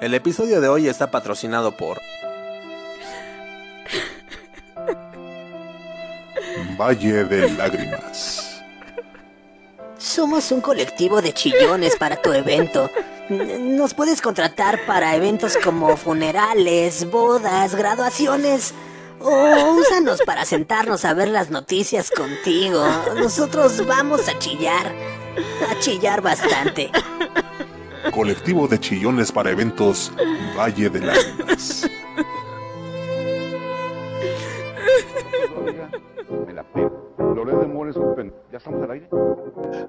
El episodio de hoy está patrocinado por Valle de Lágrimas. Somos un colectivo de chillones para tu evento. Nos puedes contratar para eventos como funerales, bodas, graduaciones. O úsanos para sentarnos a ver las noticias contigo. Nosotros vamos a chillar. A chillar bastante. Colectivo de chillones para eventos Valle de Lágrimas. Pego. Loret de Mola es un pen... ¿Ya estamos al aire?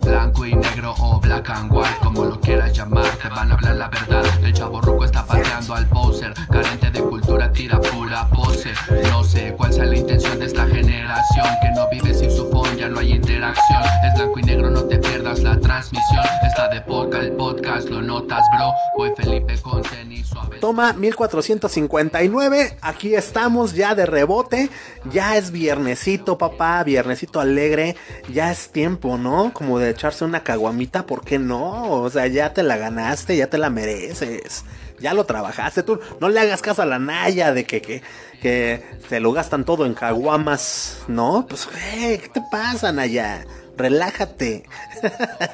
Blanco y negro o black and white, como lo quieras llamar, te van a hablar la verdad. El chavo ruco está pateando al poser, carente de cultura, tira pura pose. No sé cuál sea la intención de esta generación, que no vive sin su phone, ya no hay interacción. Es blanco y negro, no te pierdas la transmisión. Está de poca el podcast, lo notas, bro. Voy Felipe con tenis suave. Toma 1459, aquí estamos ya de rebote, ya es viernesito papá, viernesito alegre, ya es tiempo, ¿no? Como de echarse una caguamita, ¿por qué no? O sea, ya te la ganaste, ya te la mereces, ya lo trabajaste, tú no le hagas caso a la Naya de que, que, que se lo gastan todo en caguamas, ¿no? Pues, ¿qué te pasa, Naya? Relájate.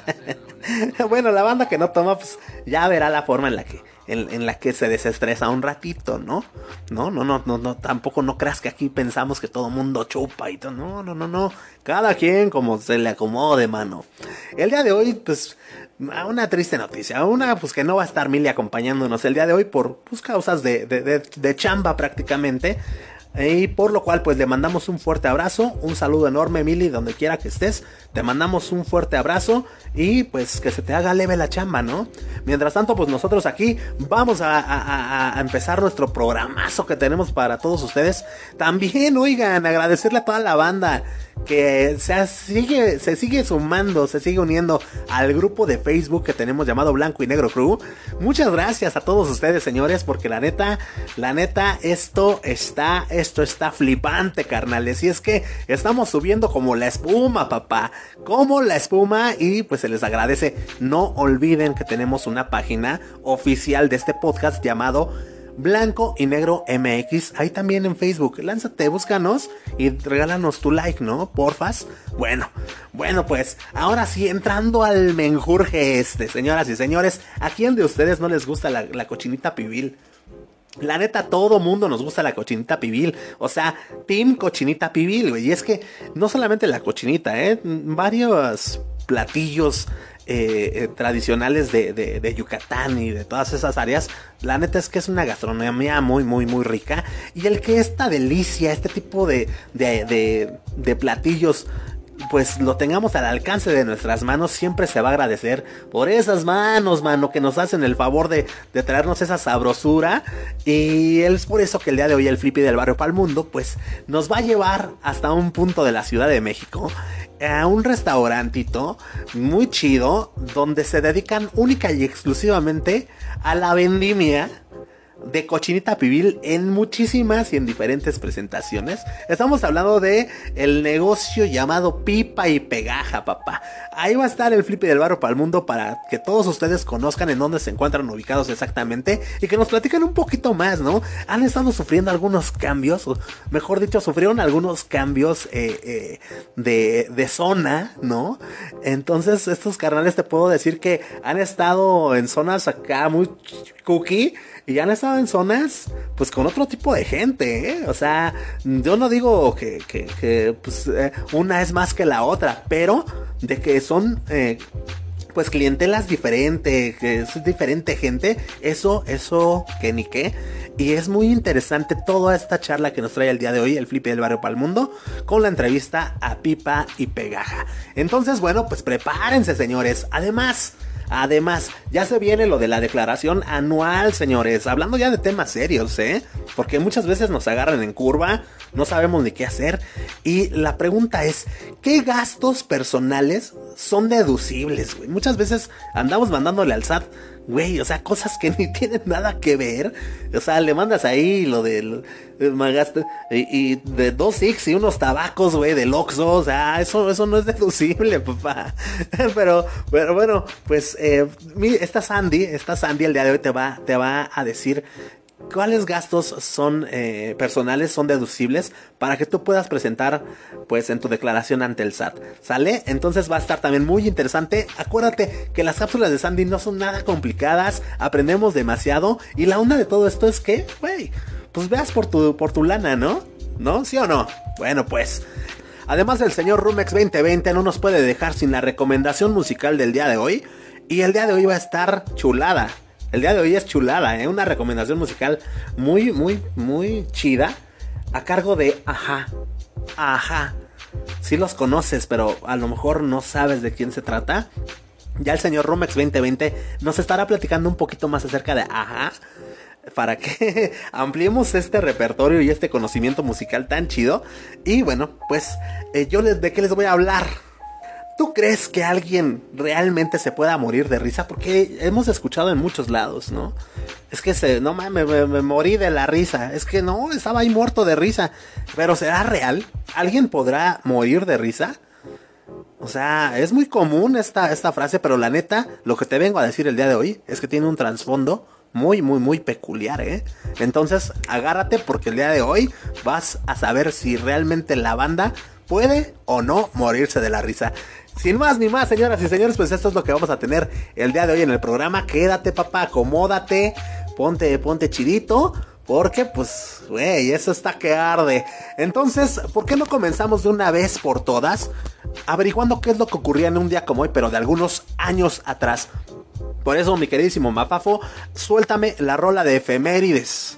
bueno, la banda que no toma, pues ya verá la forma en la que en, la que se desestresa un ratito, ¿no? No, no, no, no, no, tampoco no creas que aquí pensamos que todo mundo chupa y todo. No, no, no, no. Cada quien como se le acomode, mano. El día de hoy, pues, una triste noticia. Una, pues que no va a estar Mili acompañándonos el día de hoy por pues, causas de, de, de chamba prácticamente. Y por lo cual, pues le mandamos un fuerte abrazo, un saludo enorme, Mili, donde quiera que estés. Te mandamos un fuerte abrazo y pues que se te haga leve la chamba, ¿no? Mientras tanto, pues nosotros aquí vamos a, a, a empezar nuestro programazo que tenemos para todos ustedes. También, oigan, agradecerle a toda la banda que se sigue, se sigue sumando, se sigue uniendo al grupo de Facebook que tenemos llamado Blanco y Negro Crew. Muchas gracias a todos ustedes, señores, porque la neta, la neta, esto está, esto está flipante, carnales. Y es que estamos subiendo como la espuma, papá. Como la espuma. Y pues se les agradece. No olviden que tenemos una página oficial de este podcast llamado Blanco y Negro MX, ahí también en Facebook. Lánzate, búscanos y regálanos tu like, ¿no? Porfas. Bueno, bueno, pues ahora sí, entrando al menjurje este, señoras y señores, ¿a quién de ustedes no les gusta la, cochinita pibil? La neta, todo mundo nos gusta la cochinita pibil. O sea, Team Cochinita Pibil, güey. Y es que no solamente la cochinita, ¿eh? Varios platillos eh, eh, tradicionales de, de, de, Yucatán y de todas esas áreas, la neta es que es una gastronomía muy, muy, muy rica. Y el que esta delicia, este tipo de, de, platillos pues lo tengamos al alcance de nuestras manos, siempre se va a agradecer por esas manos, mano, que nos hacen el favor de, de traernos esa sabrosura. Y es por eso que el día de hoy el Flippy del Barrio Palmundo, pues nos va a llevar hasta un punto de la Ciudad de México a un restaurantito muy chido donde se dedican única y exclusivamente a la vendimia de cochinita pibil en muchísimas y en diferentes presentaciones. Estamos hablando de el negocio llamado Pipa y Pegaja, papá. Ahí va a estar el flippy del barro para el mundo para que todos ustedes conozcan en dónde se encuentran ubicados exactamente y que nos platiquen un poquito más, ¿no? Han estado sufriendo algunos cambios, o mejor dicho, sufrieron algunos cambios eh, eh, de, de zona, ¿no? Entonces, estos carnales te puedo decir que han estado en zonas acá muy cookie y han estado en zonas pues con otro tipo de gente, ¿eh? O sea, yo no digo que, que, que pues, eh, una es más que la otra, pero de que son... Eh, pues clientelas diferentes, que es diferente gente, eso, eso, que ni qué. Y es muy interesante toda esta charla que nos trae el día de hoy, el Flippy del Barrio Palmundo, con la entrevista a Pipa y Pegaja. Entonces, bueno, pues prepárense, señores. Además, Además, ya se viene lo de la declaración anual, señores. Hablando ya de temas serios, ¿eh? Porque muchas veces nos agarran en curva, no sabemos ni qué hacer. Y la pregunta es, ¿qué gastos personales son deducibles. Muchas veces andamos mandándole al SAT, güey, o sea, cosas que ni tienen nada que ver. O sea, le mandas ahí lo del eh, magaste y, y de dos X y unos tabacos, güey, del Oxxo, o sea, eso, eso no es deducible, papá. pero, pero bueno, pues eh, esta Sandy, esta Sandy el día de hoy te va, te va a decir cuáles gastos son eh, personales, son deducibles para que tú puedas presentar pues en tu declaración ante el SAT. ¿Sale? Entonces va a estar también muy interesante. Acuérdate que las cápsulas de Sandy no son nada complicadas, aprendemos demasiado y la onda de todo esto es que, güey, pues veas por tu, por tu lana, ¿no? ¿No? ¿Sí o no? Bueno, pues... Además el señor Rumex 2020 no nos puede dejar sin la recomendación musical del día de hoy. Y el día de hoy va a estar chulada. El día de hoy es chulada, ¿eh? Una recomendación musical muy, muy, muy chida. A cargo de Ajá. Ajá. Sí los conoces, pero a lo mejor no sabes de quién se trata. Ya el señor Rumex 2020 nos estará platicando un poquito más acerca de Ajá. Para que ampliemos este repertorio y este conocimiento musical tan chido. Y bueno, pues eh, yo les, de qué les voy a hablar. ¿Tú crees que alguien realmente se pueda morir de risa? Porque hemos escuchado en muchos lados, ¿no? Es que se, no mames, me, morí de la risa. Es que no, estaba ahí muerto de risa. Pero ¿será real? ¿Alguien podrá morir de risa? O sea, es muy común esta, esta frase, pero la neta, lo que te vengo a decir el día de hoy es que tiene un trasfondo muy, muy, muy peculiar, ¿eh? Entonces, agárrate porque el día de hoy vas a saber si realmente la banda puede o no morirse de la risa. Sin más ni más, señoras y señores, pues esto es lo que vamos a tener el día de hoy en el programa. Quédate, papá, acomódate, ponte, ponte chidito. Porque, pues, güey, eso está que arde. Entonces, ¿por qué no comenzamos de una vez por todas? Averiguando qué es lo que ocurría en un día como hoy, pero de algunos años atrás. Por eso, mi queridísimo Mapafo, suéltame la rola de efemérides.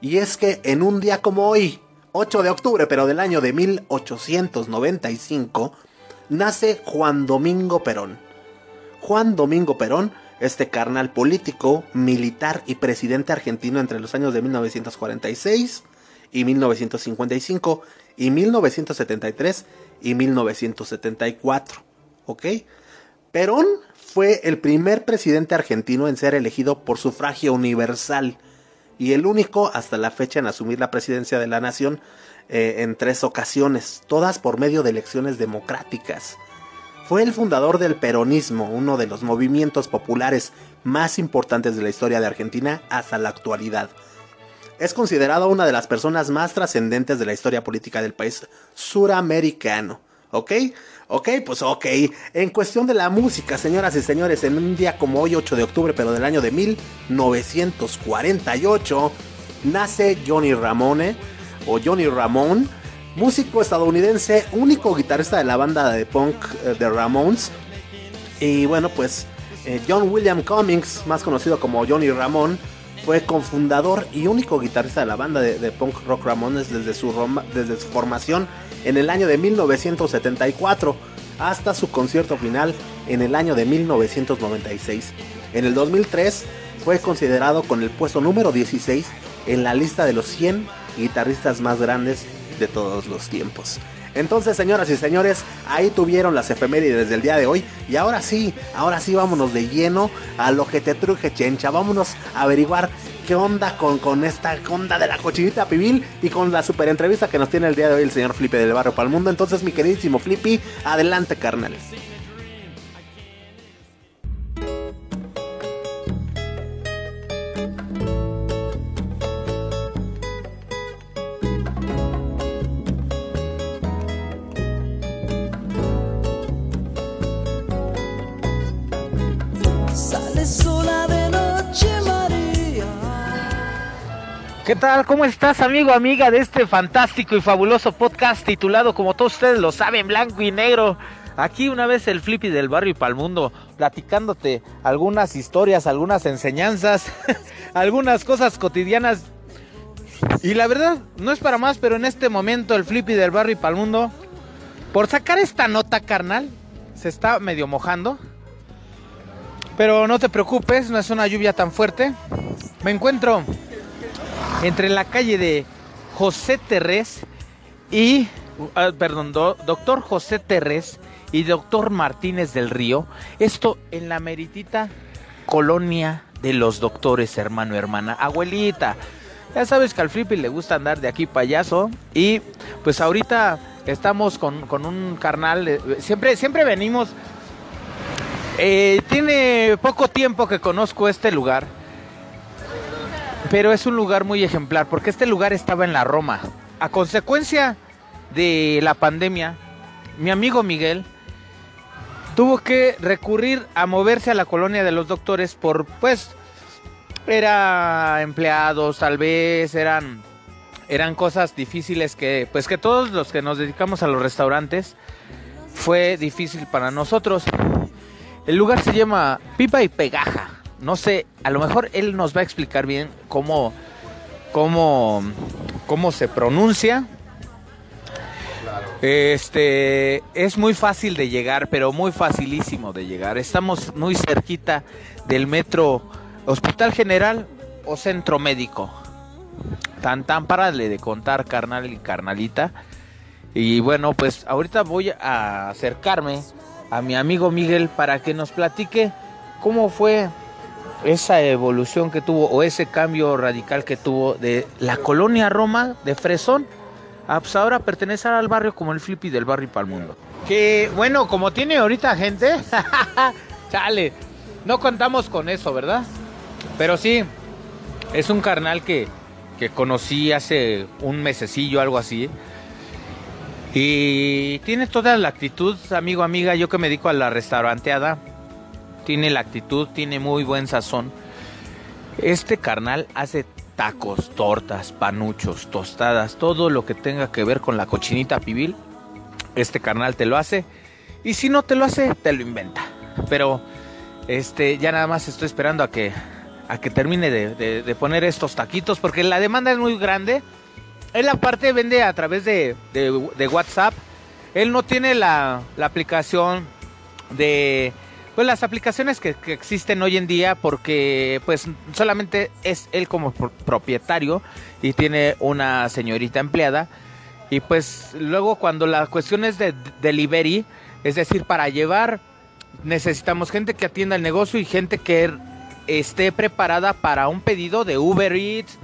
Y es que en un día como hoy, 8 de octubre, pero del año de 1895, nace Juan Domingo Perón. Juan Domingo Perón, este carnal político, militar y presidente argentino entre los años de 1946 y 1955 y 1973 y 1974. ¿Ok? Perón fue el primer presidente argentino en ser elegido por sufragio universal y el único hasta la fecha en asumir la presidencia de la nación eh, en tres ocasiones, todas por medio de elecciones democráticas. Fue el fundador del peronismo, uno de los movimientos populares más importantes de la historia de Argentina hasta la actualidad. Es considerado una de las personas más trascendentes de la historia política del país suramericano. ¿Ok? Ok, pues ok. En cuestión de la música, señoras y señores, en un día como hoy, 8 de octubre, pero del año de 1948, nace Johnny Ramone, o Johnny Ramón, músico estadounidense, único guitarrista de la banda de punk eh, The Ramones. Y bueno, pues eh, John William Cummings, más conocido como Johnny Ramón, fue cofundador y único guitarrista de la banda de, punk rock Ramones desde su, desde su formación en el año de 1974 hasta su concierto final en el año de 1996. En el 2003 fue considerado con el puesto número 16 en la lista de los 100 guitarristas más grandes de todos los tiempos. Entonces, señoras y señores, ahí tuvieron las efemérides del día de hoy. Y ahora sí, ahora sí, vámonos de lleno a lo que te truje, chencha. Vámonos a averiguar qué onda con, con esta onda de la cochinita pibil y con la super entrevista que nos tiene el día de hoy el señor Flippy del Barrio para el Mundo. Entonces, mi queridísimo Flippy, adelante, carnal. ¿Qué tal? ¿Cómo estás, amigo, amiga de este fantástico y fabuloso podcast titulado, como todos ustedes lo saben, Blanco y Negro? Aquí una vez el Flippy del barrio y pa'l mundo, platicándote algunas historias, algunas enseñanzas, algunas cosas cotidianas. Y la verdad, no es para más, pero en este momento el Flippy del barrio y pa'l mundo, por sacar esta nota, carnal, se está medio mojando. Pero no te preocupes, no es una lluvia tan fuerte. Me encuentro entre la calle de José Terrés y, ah, perdón, do- doctor José Terrés y Doctor Martínez del Río. Esto en la meritita colonia de los doctores, hermano, hermana, abuelita. Ya sabes que al Flippy le gusta andar de aquí payaso. Y pues ahorita estamos con, con un carnal. eh, Siempre, siempre venimos. Eh, tiene poco tiempo que conozco este lugar. Pero es un lugar muy ejemplar porque este lugar estaba en la Roma. A consecuencia de la pandemia, mi amigo Miguel tuvo que recurrir a moverse a la colonia de los doctores por, pues, era empleados, tal vez eran, eran cosas difíciles que, pues, que todos los que nos dedicamos a los restaurantes fue difícil para nosotros. El lugar se llama Pipa y Pegaja. No sé, a lo mejor él nos va a explicar bien cómo, cómo, cómo se pronuncia. Este es muy fácil de llegar, pero muy facilísimo de llegar. Estamos muy cerquita del metro Hospital General o Centro Médico. Tan tan párale de contar, carnal y carnalita. Y bueno, pues ahorita voy a acercarme a mi amigo Miguel para que nos platique cómo fue esa evolución que tuvo o ese cambio radical que tuvo de la colonia Roma de Fresón a pues ahora pertenecer al barrio como el Flippy del barrio Palmundo. Que bueno, como tiene ahorita gente, chale, no contamos con eso, ¿verdad? Pero sí, es un carnal que, que conocí hace un mesecillo, algo así. Y tiene toda la actitud, amigo, amiga, yo que me dedico a la restauranteada, tiene la actitud, tiene muy buen sazón. Este carnal hace tacos, tortas, panuchos, tostadas, todo lo que tenga que ver con la cochinita pibil. Este carnal te lo hace. Y si no te lo hace, te lo inventa. Pero este, ya nada más estoy esperando a que, a que termine de, de- de poner estos taquitos. Porque la demanda es muy grande. Él aparte vende a través de, de- WhatsApp. Él no tiene la, la aplicación de pues las aplicaciones que, existen hoy en día porque pues solamente es él como pro- propietario y tiene una señorita empleada. Y pues luego cuando la cuestión es de de delivery es decir para llevar necesitamos gente que atienda el negocio y gente que esté preparada para un pedido de Uber Eats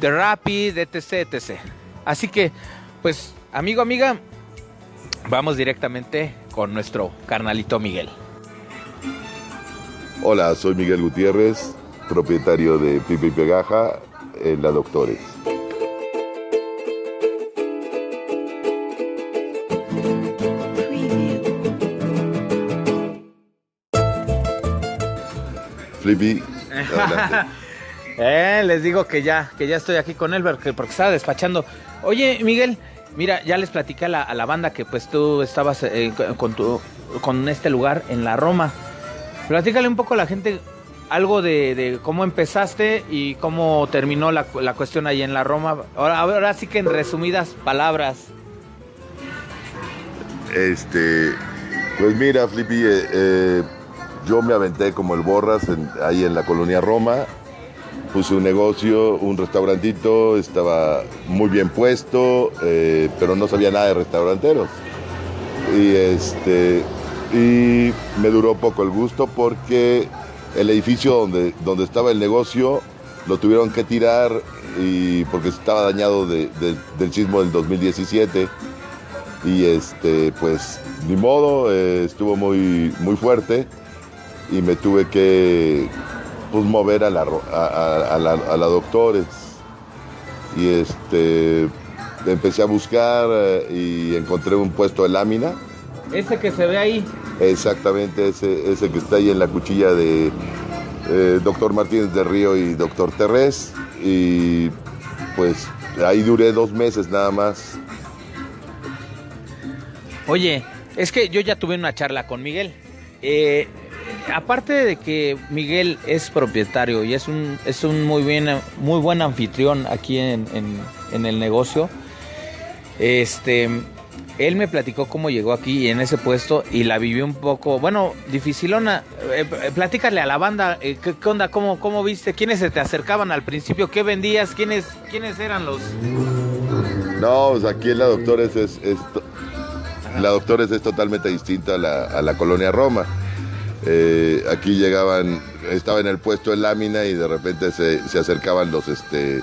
de Rappi de etc etc así que pues amigo amiga vamos directamente con nuestro carnalito Miguel Hola, soy Miguel Gutiérrez, propietario de Pipa y Pegaja en La Doctores. Flippy. Eh, les digo que ya, que ya estoy aquí con él porque, porque estaba despachando. Oye, Miguel, mira, ya les platicé a la, a la banda que pues tú estabas eh, con, tu, con este lugar en la Roma. Platícale un poco a la gente algo de, cómo empezaste y cómo terminó la, la cuestión ahí en la Roma. Ahora, ahora sí que en resumidas palabras. Este, pues mira, Flippy, eh, eh, yo me aventé como el Borras ahí en la colonia Roma. Puse un negocio, un restaurantito, estaba muy bien puesto, eh, pero no sabía nada de restauranteros. Y este, y me duró poco el gusto porque el edificio donde, donde estaba el negocio lo tuvieron que tirar y porque estaba dañado de- de- del sismo del 2017 y este pues ni modo eh, estuvo muy muy fuerte y me tuve que pues mover a la a, doctores. Y este empecé a buscar eh, y encontré un puesto de lámina Ese que se ve ahí. exactamente ese, ese que está ahí en la cuchilla de eh, doctor Martínez de Río y doctor Terrés y pues ahí duré dos meses nada más Oye, es que yo ya tuve una charla con Miguel. Eh, aparte de que Miguel es propietario y es un, es un muy, bien, muy buen anfitrión aquí en, en- en el negocio, este, él me platicó cómo llegó aquí en ese puesto y la vivió un poco, bueno, dificilona. Eh, eh, platícale a la banda, eh, ¿qué, qué onda? ¿Cómo, ¿Cómo viste? ¿Quiénes se te acercaban al principio? ¿Qué vendías? ¿Quiénes, quiénes eran los...? No, pues aquí en la doctores es, la Doctores es totalmente distinta a la, a la colonia Roma. Eh, aquí llegaban, estaba en el puesto de lámina y de repente se, se acercaban los, este,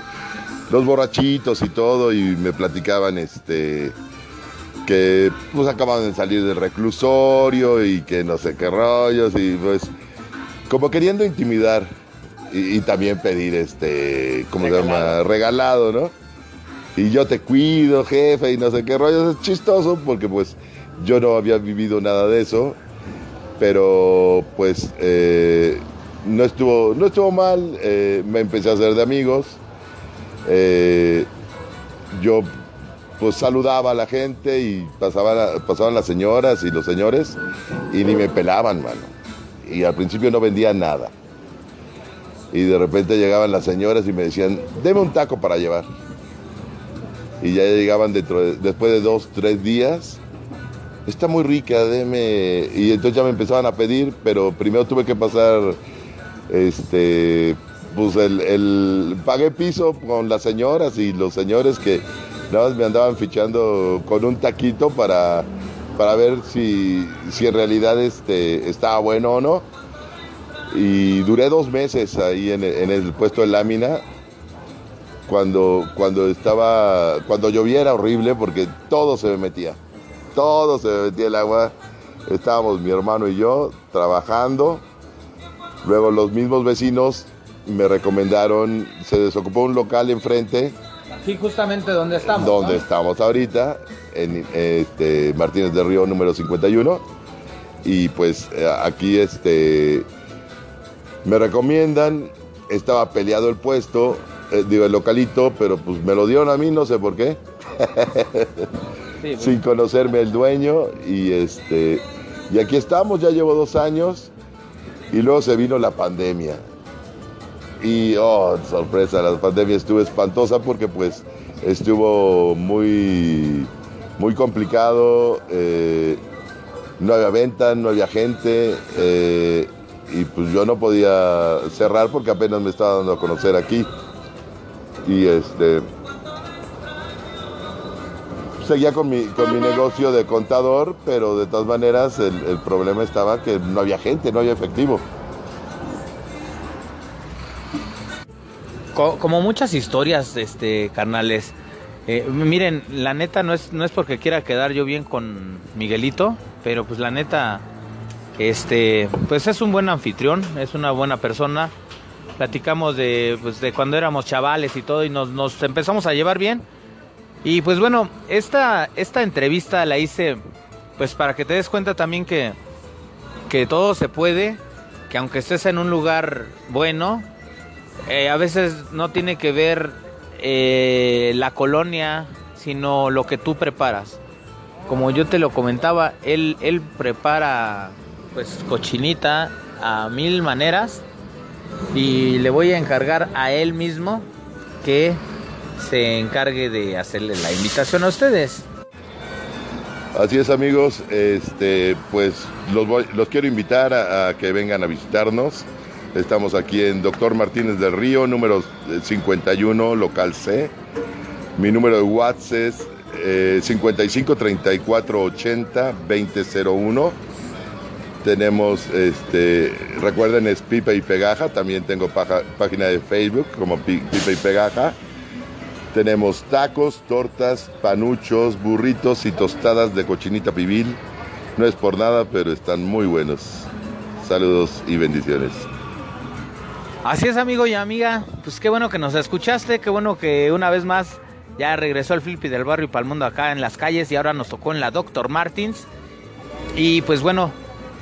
los borrachitos y todo y me platicaban este, que pues acababan de salir del reclusorio y que no sé qué rollos y pues como queriendo intimidar y, y también pedir este, ¿cómo se llama? Regalado, ¿no? Y yo te cuido, jefe, y no sé qué rollos. Es chistoso porque pues yo no había vivido nada de eso, pero pues eh, no, estuvo, no estuvo mal, eh, me empecé a hacer de amigos. Eh, yo pues saludaba a la gente y pasaban, pasaban las señoras y los señores y ni me pelaban, mano. Y al principio no vendía nada. Y de repente llegaban las señoras y me decían, deme un taco para llevar. Y ya llegaban dentro de- después de dos, tres días. Está muy rica, deme. Y entonces ya me empezaban a pedir, pero primero tuve que pasar, este, pues el, el- pagué piso con las señoras y los señores que nada más me andaban fichando con un taquito para, para ver si, si en realidad este, estaba bueno o no. Y duré dos meses ahí en el, puesto de lámina. Cuando, cuando estaba, cuando llovía era horrible porque todo se me metía. Todo se me metía el agua. Estábamos mi hermano y yo trabajando. Luego los mismos vecinos me recomendaron, se desocupó un local enfrente Sí, justamente donde estamos. donde estamos ahorita, en este, Martínez del Río número 51. Y pues eh, aquí este, me recomiendan, estaba peleado el puesto, eh, digo el localito, pero pues me lo dieron a mí, no sé por qué, Sí, pues, sin conocerme el dueño. Y, este, y aquí estamos, ya llevo dos años. Y luego se vino la pandemia. Y, oh, sorpresa, la pandemia estuvo espantosa porque pues estuvo muy, muy complicado. eh, no había venta, no había gente. eh, y pues yo no podía cerrar porque apenas me estaba dando a conocer aquí. Y este... Seguía con mi, con mi negocio de contador, pero de todas maneras el, el problema estaba que no había gente, no había efectivo. Co- como muchas historias, este, carnales. Eh, miren, la neta no es, no es porque quiera quedar yo bien con Miguelito, pero pues la neta, este, pues es un buen anfitrión, es una buena persona. Platicamos de, pues, de cuando éramos chavales y todo y nos, nos empezamos a llevar bien. Y pues bueno, esta, esta entrevista la hice pues para que te des cuenta también que, que todo se puede, que aunque estés en un lugar bueno, eh, a veces no tiene que ver eh, la colonia, sino lo que tú preparas. Como yo te lo comentaba, él, él prepara pues cochinita a mil maneras y le voy a encargar a él mismo que se encargue de hacerle la invitación a ustedes. Así es amigos, este, pues los, los quiero invitar a que vengan a visitarnos. Estamos aquí en Doctor Martínez del Río, número 51, local C. Mi número de WhatsApp es eh, 55 34 80 2001. Tenemos, este, recuerden, es Pipa y Pegaja. También tengo página de Facebook como Pi- Pipa y Pegaja. Tenemos tacos, tortas, panuchos, burritos y tostadas de cochinita pibil. No es por nada, pero están muy buenos. Saludos y bendiciones. Así es, amigo y amiga. Pues qué bueno que nos escuchaste, qué bueno que una vez más ya regresó el Flippy del barrio y para el mundo acá en las calles y ahora nos tocó en la Doctor Martins. Y pues bueno,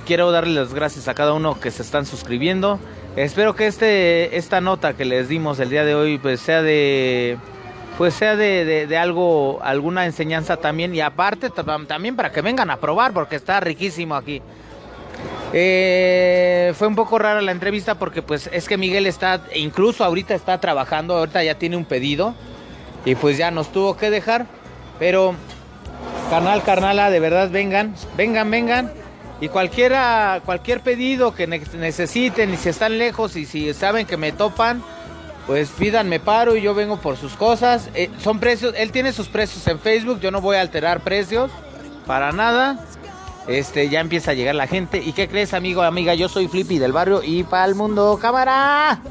quiero darles las gracias a cada uno que se están suscribiendo. Espero que este esta nota que les dimos el día de hoy pues sea de pues sea de, de- algo alguna enseñanza también y aparte tam- también para que vengan a probar porque está riquísimo aquí. Eh, fue un poco rara la entrevista porque pues es que Miguel está, incluso ahorita está trabajando, ahorita ya tiene un pedido y pues ya nos tuvo que dejar. Pero, carnal, carnala, de verdad vengan, vengan, vengan. Y cualquiera, cualquier pedido que ne- necesiten y si están lejos y si saben que me topan, pues pídanme paro y yo vengo por sus cosas. Eh, son precios, él tiene sus precios en Facebook, yo no voy a alterar precios. para nada. Este, ya empieza a llegar la gente. ¿Y qué crees, amigo, amiga? Yo soy Flippy del barrio y para el mundo, cámara.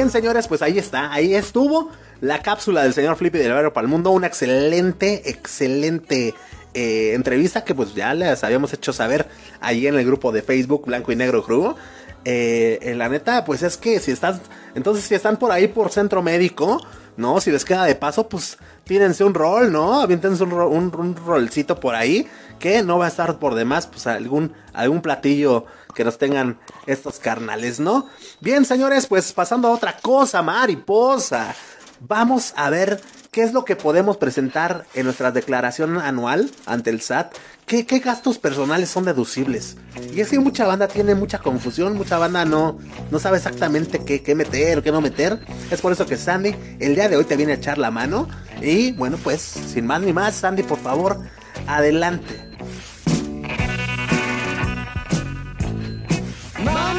Bien, señores, pues ahí está, ahí estuvo la cápsula del señor Flippy del Barrio para el Mundo. Una excelente, excelente eh, entrevista que pues ya les habíamos hecho saber ahí en el grupo de Facebook Blanco y Negro Crew. Eh, eh, la neta, pues es que si están, entonces si están por ahí por centro médico, ¿no? Si les queda de paso, pues tírense un rol, ¿no? Aviéntense un, ro- un, un rolcito por ahí, que no va a estar por demás, pues algún, algún platillo que nos tengan estos carnales, ¿no? Bien, señores, pues pasando a otra cosa, mariposa. Vamos a ver qué es lo que podemos presentar en nuestra declaración anual ante el SAT. ¿Qué, gastos personales son deducibles? Y es que mucha banda tiene mucha confusión, mucha banda no, no sabe exactamente qué, qué meter o qué no meter. Es por eso que Sandy el día de hoy te viene a echar la mano. Y bueno, pues sin más ni más, Sandy, por favor, adelante. My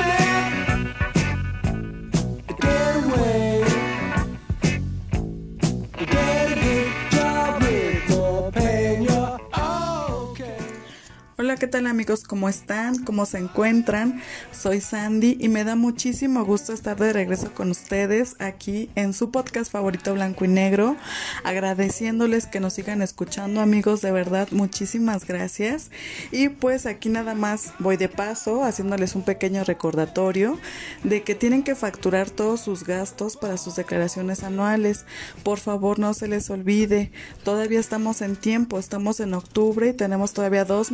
Hola, ¿qué tal amigos? ¿Cómo están? ¿Cómo se encuentran? Soy Sandy y me da muchísimo gusto estar de regreso con ustedes aquí en su podcast favorito Blanco y Negro, agradeciéndoles que nos sigan escuchando amigos, de verdad, muchísimas gracias. Y pues aquí nada más voy de paso haciéndoles un pequeño recordatorio de que tienen que facturar todos sus gastos para sus declaraciones anuales. Por favor, no se les olvide, todavía estamos en tiempo, estamos en octubre y tenemos todavía dos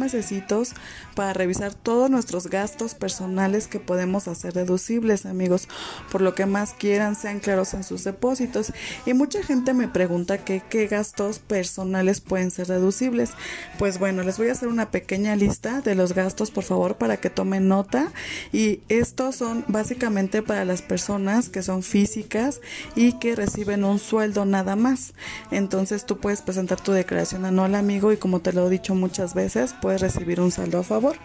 para revisar todos nuestros gastos personales que podemos hacer deducibles, amigos. Por lo que más quieran, sean claros en sus depósitos. Y mucha gente me pregunta que qué gastos personales pueden ser deducibles. Pues bueno, les voy a hacer una pequeña lista de los gastos, por favor, para que tomen nota. Y estos son básicamente para las personas que son físicas y que reciben un sueldo nada más. Entonces tú puedes presentar tu declaración anual, amigo, y como te lo he dicho muchas veces, puedes recibir un saldo a favor.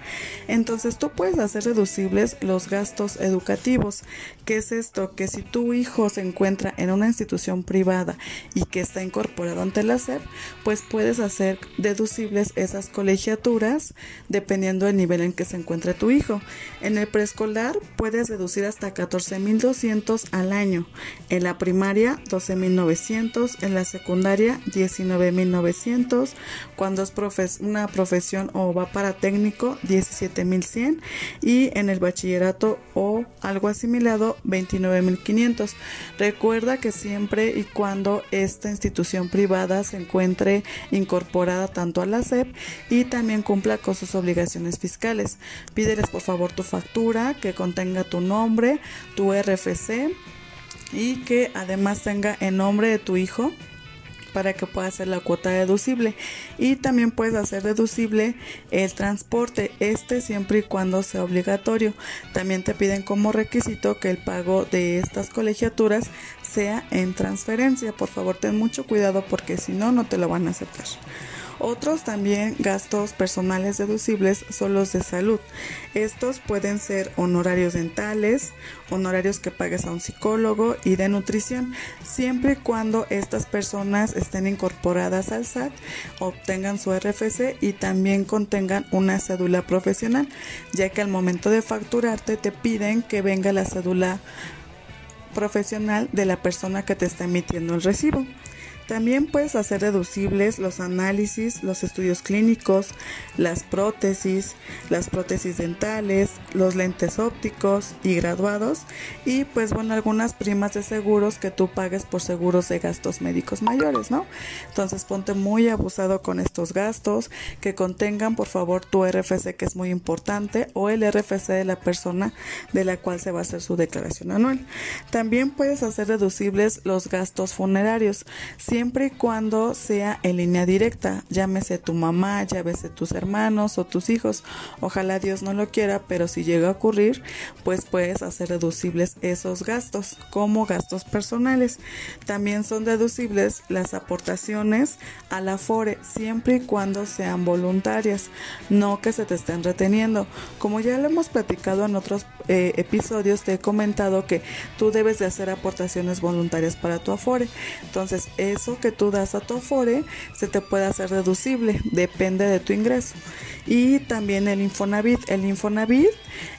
Entonces tú puedes hacer deducibles los gastos educativos. ¿Qué es esto? Que si tu hijo se encuentra en una institución privada y que está incorporado ante la SEP, pues puedes hacer deducibles esas colegiaturas dependiendo del nivel en que se encuentre tu hijo. En el preescolar puedes deducir hasta 14.200 al año. En la primaria 12.900. En la secundaria 19.900. Cuando es una profesión o va para técnico 17.100. Y en el bachillerato o algo asimilado 29.500. Recuerda que siempre y cuando esta institución privada se encuentre incorporada tanto a la SEP y también cumpla con sus obligaciones fiscales. Pídeles por favor tu factura que contenga tu nombre, tu RFC y que además tenga el nombre de tu hijo para que pueda hacer la cuota deducible. Y también puedes hacer deducible el transporte este siempre y cuando sea obligatorio. También te piden como requisito que el pago de estas colegiaturas sea en transferencia. Por favor ten mucho cuidado porque si no no te lo van a aceptar otros también gastos personales deducibles son los de salud. Estos pueden ser honorarios dentales, honorarios que pagues a un psicólogo y de nutrición, siempre y cuando estas personas estén incorporadas al SAT, obtengan su RFC y también contengan una cédula profesional, ya que al momento de facturarte te piden que venga la cédula profesional de la persona que te está emitiendo el recibo. También puedes hacer deducibles los análisis, los estudios clínicos, las prótesis, las prótesis dentales, los lentes ópticos y graduados y pues bueno algunas primas de seguros que tú pagues por seguros de gastos médicos mayores, ¿no? Entonces ponte muy abusado con estos gastos que contengan por favor tu RFC que es muy importante o el RFC de la persona de la cual se va a hacer su declaración anual. También puedes hacer deducibles los gastos funerarios siempre y cuando sea en línea directa, llámese tu mamá, llámese tus hermanos o tus hijos. Ojalá Dios no lo quiera, pero si llega a ocurrir, pues puedes hacer deducibles esos gastos como gastos personales. También son deducibles las aportaciones a la siempre y cuando sean voluntarias, no que se te estén reteniendo. Como ya lo hemos platicado en otros eh, episodios, te he comentado que tú debes de hacer aportaciones voluntarias para tu Afore. Entonces, que tú das a tu Afore se te puede hacer deducible, depende de tu ingreso. Y también el Infonavit. El Infonavit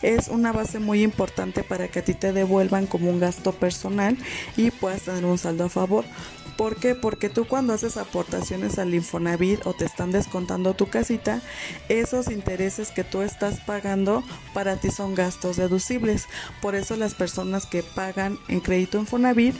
es una base muy importante para que a ti te devuelvan como un gasto personal y puedas tener un saldo a favor. ¿Por qué? Porque tú cuando haces aportaciones al Infonavit o te están descontando tu casita, esos intereses que tú estás pagando para ti son gastos deducibles. Por eso las personas que pagan en crédito Infonavit